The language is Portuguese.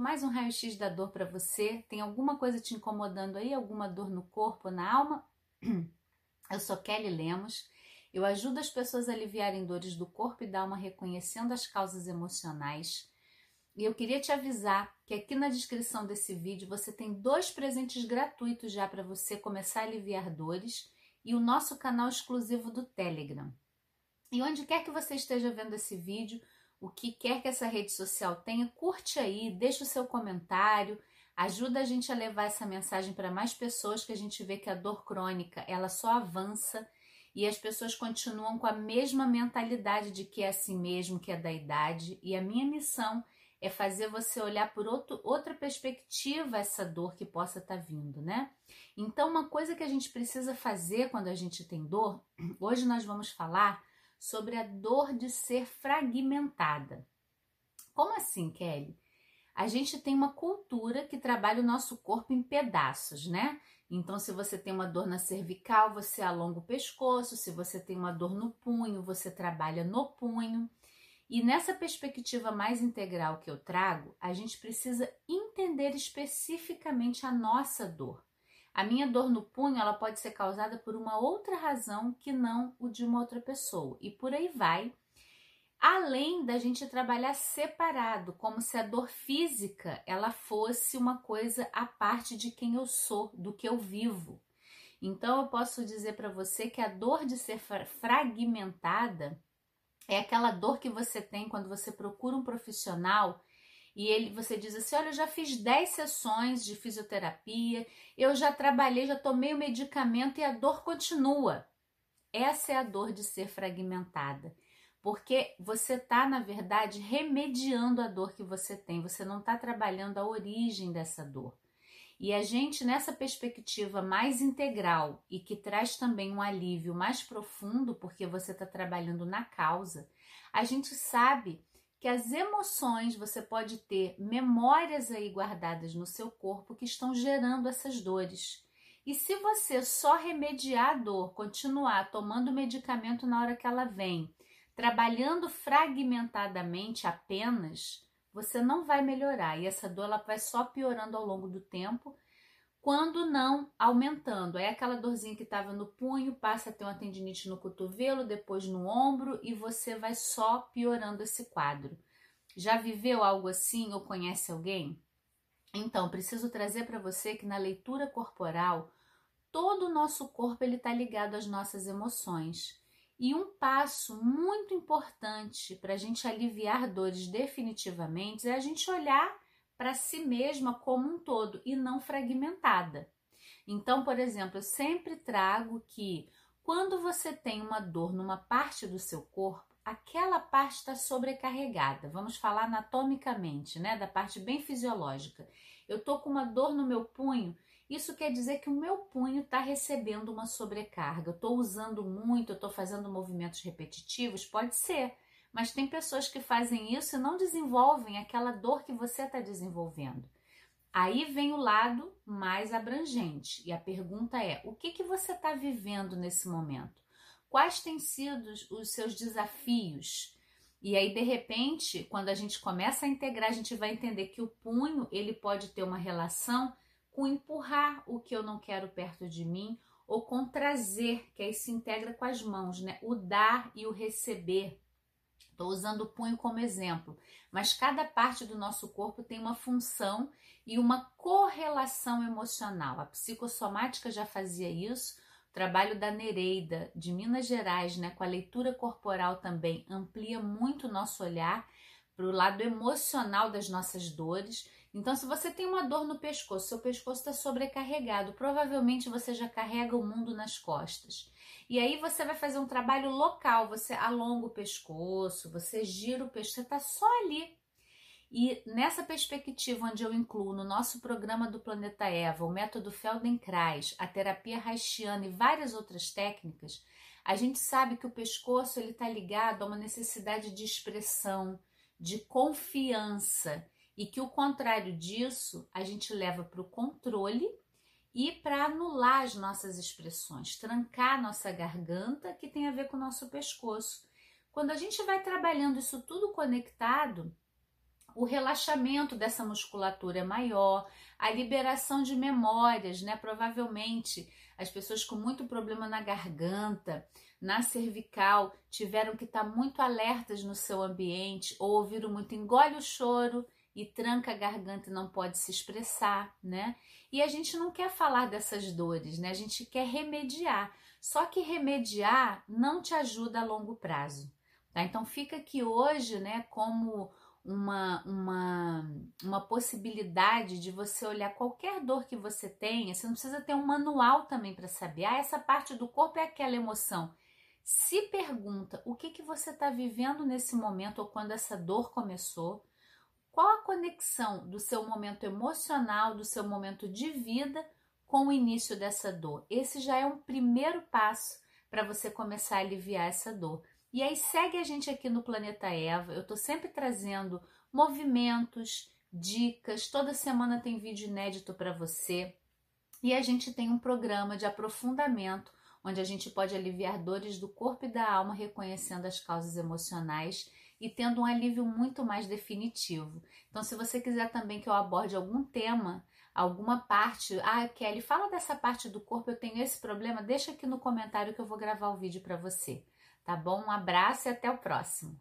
mais um raio-x da dor para você. Tem alguma coisa te incomodando aí? Alguma dor no corpo, na alma? Eu sou Kelly Lemos. Eu ajudo as pessoas a aliviarem dores do corpo e da alma reconhecendo as causas emocionais. E eu queria te avisar que aqui na descrição desse vídeo você tem dois presentes gratuitos já para você começar a aliviar dores e o nosso canal exclusivo do Telegram. E onde quer que você esteja vendo esse vídeo, o que quer que essa rede social tenha, curte aí, deixa o seu comentário, ajuda a gente a levar essa mensagem para mais pessoas que a gente vê que a dor crônica, ela só avança e as pessoas continuam com a mesma mentalidade de que é assim mesmo, que é da idade, e a minha missão é fazer você olhar por outro, outra perspectiva essa dor que possa estar tá vindo, né? Então, uma coisa que a gente precisa fazer quando a gente tem dor, hoje nós vamos falar sobre a dor de ser fragmentada. Como assim, Kelly? A gente tem uma cultura que trabalha o nosso corpo em pedaços, né? Então, se você tem uma dor na cervical, você alonga o pescoço, se você tem uma dor no punho, você trabalha no punho. E nessa perspectiva mais integral que eu trago, a gente precisa entender especificamente a nossa dor. A minha dor no punho, ela pode ser causada por uma outra razão que não o de uma outra pessoa. E por aí vai. Além da gente trabalhar separado, como se a dor física ela fosse uma coisa à parte de quem eu sou, do que eu vivo. Então eu posso dizer para você que a dor de ser fragmentada é aquela dor que você tem quando você procura um profissional e ele, você diz assim: Olha, eu já fiz 10 sessões de fisioterapia, eu já trabalhei, já tomei o medicamento e a dor continua. Essa é a dor de ser fragmentada, porque você está, na verdade, remediando a dor que você tem, você não está trabalhando a origem dessa dor. E a gente, nessa perspectiva mais integral e que traz também um alívio mais profundo, porque você está trabalhando na causa, a gente sabe que as emoções você pode ter memórias aí guardadas no seu corpo que estão gerando essas dores. E se você só remediar a dor, continuar tomando medicamento na hora que ela vem, trabalhando fragmentadamente apenas, você não vai melhorar e essa dor ela vai só piorando ao longo do tempo quando não aumentando. É aquela dorzinha que estava no punho, passa a ter uma tendinite no cotovelo, depois no ombro e você vai só piorando esse quadro. Já viveu algo assim ou conhece alguém? Então, preciso trazer para você que na leitura corporal, todo o nosso corpo ele está ligado às nossas emoções. E um passo muito importante para a gente aliviar dores definitivamente é a gente olhar para si mesma como um todo e não fragmentada. Então, por exemplo, eu sempre trago que quando você tem uma dor numa parte do seu corpo, aquela parte está sobrecarregada. Vamos falar anatomicamente, né, da parte bem fisiológica. Eu tô com uma dor no meu punho, isso quer dizer que o meu punho está recebendo uma sobrecarga. Eu estou usando muito, eu estou fazendo movimentos repetitivos, pode ser. Mas tem pessoas que fazem isso e não desenvolvem aquela dor que você está desenvolvendo. Aí vem o lado mais abrangente e a pergunta é: o que, que você está vivendo nesse momento? Quais têm sido os seus desafios? E aí, de repente, quando a gente começa a integrar, a gente vai entender que o punho ele pode ter uma relação com empurrar o que eu não quero perto de mim ou com trazer, que aí se integra com as mãos, né? O dar e o receber. Estou usando o punho como exemplo, mas cada parte do nosso corpo tem uma função e uma correlação emocional. A psicossomática já fazia isso, o trabalho da Nereida, de Minas Gerais, né, com a leitura corporal também, amplia muito o nosso olhar para o lado emocional das nossas dores. Então, se você tem uma dor no pescoço, seu pescoço está sobrecarregado, provavelmente você já carrega o mundo nas costas. E aí você vai fazer um trabalho local, você alonga o pescoço, você gira o pescoço, você está só ali. E nessa perspectiva onde eu incluo no nosso programa do Planeta Eva, o método Feldenkrais, a terapia haitiana e várias outras técnicas, a gente sabe que o pescoço ele está ligado a uma necessidade de expressão, de confiança e que o contrário disso a gente leva para o controle e para anular as nossas expressões, trancar nossa garganta, que tem a ver com o nosso pescoço. Quando a gente vai trabalhando isso tudo conectado, o relaxamento dessa musculatura é maior, a liberação de memórias, né? Provavelmente as pessoas com muito problema na garganta, na cervical, tiveram que estar muito alertas no seu ambiente ou ouviram muito engole o choro e tranca a garganta e não pode se expressar, né? E a gente não quer falar dessas dores, né? A gente quer remediar. Só que remediar não te ajuda a longo prazo, tá? Então fica aqui hoje, né, como uma, uma, uma possibilidade de você olhar qualquer dor que você tenha. Você não precisa ter um manual também para saber. Ah, essa parte do corpo é aquela emoção. Se pergunta o que, que você está vivendo nesse momento ou quando essa dor começou. Qual a conexão do seu momento emocional, do seu momento de vida com o início dessa dor? Esse já é um primeiro passo para você começar a aliviar essa dor. E aí segue a gente aqui no Planeta Eva. Eu estou sempre trazendo movimentos, dicas. Toda semana tem vídeo inédito para você. E a gente tem um programa de aprofundamento onde a gente pode aliviar dores do corpo e da alma, reconhecendo as causas emocionais e tendo um alívio muito mais definitivo. Então, se você quiser também que eu aborde algum tema, alguma parte, ah, Kelly, fala dessa parte do corpo, eu tenho esse problema, deixa aqui no comentário que eu vou gravar o vídeo para você. Tá bom? Um abraço e até o próximo.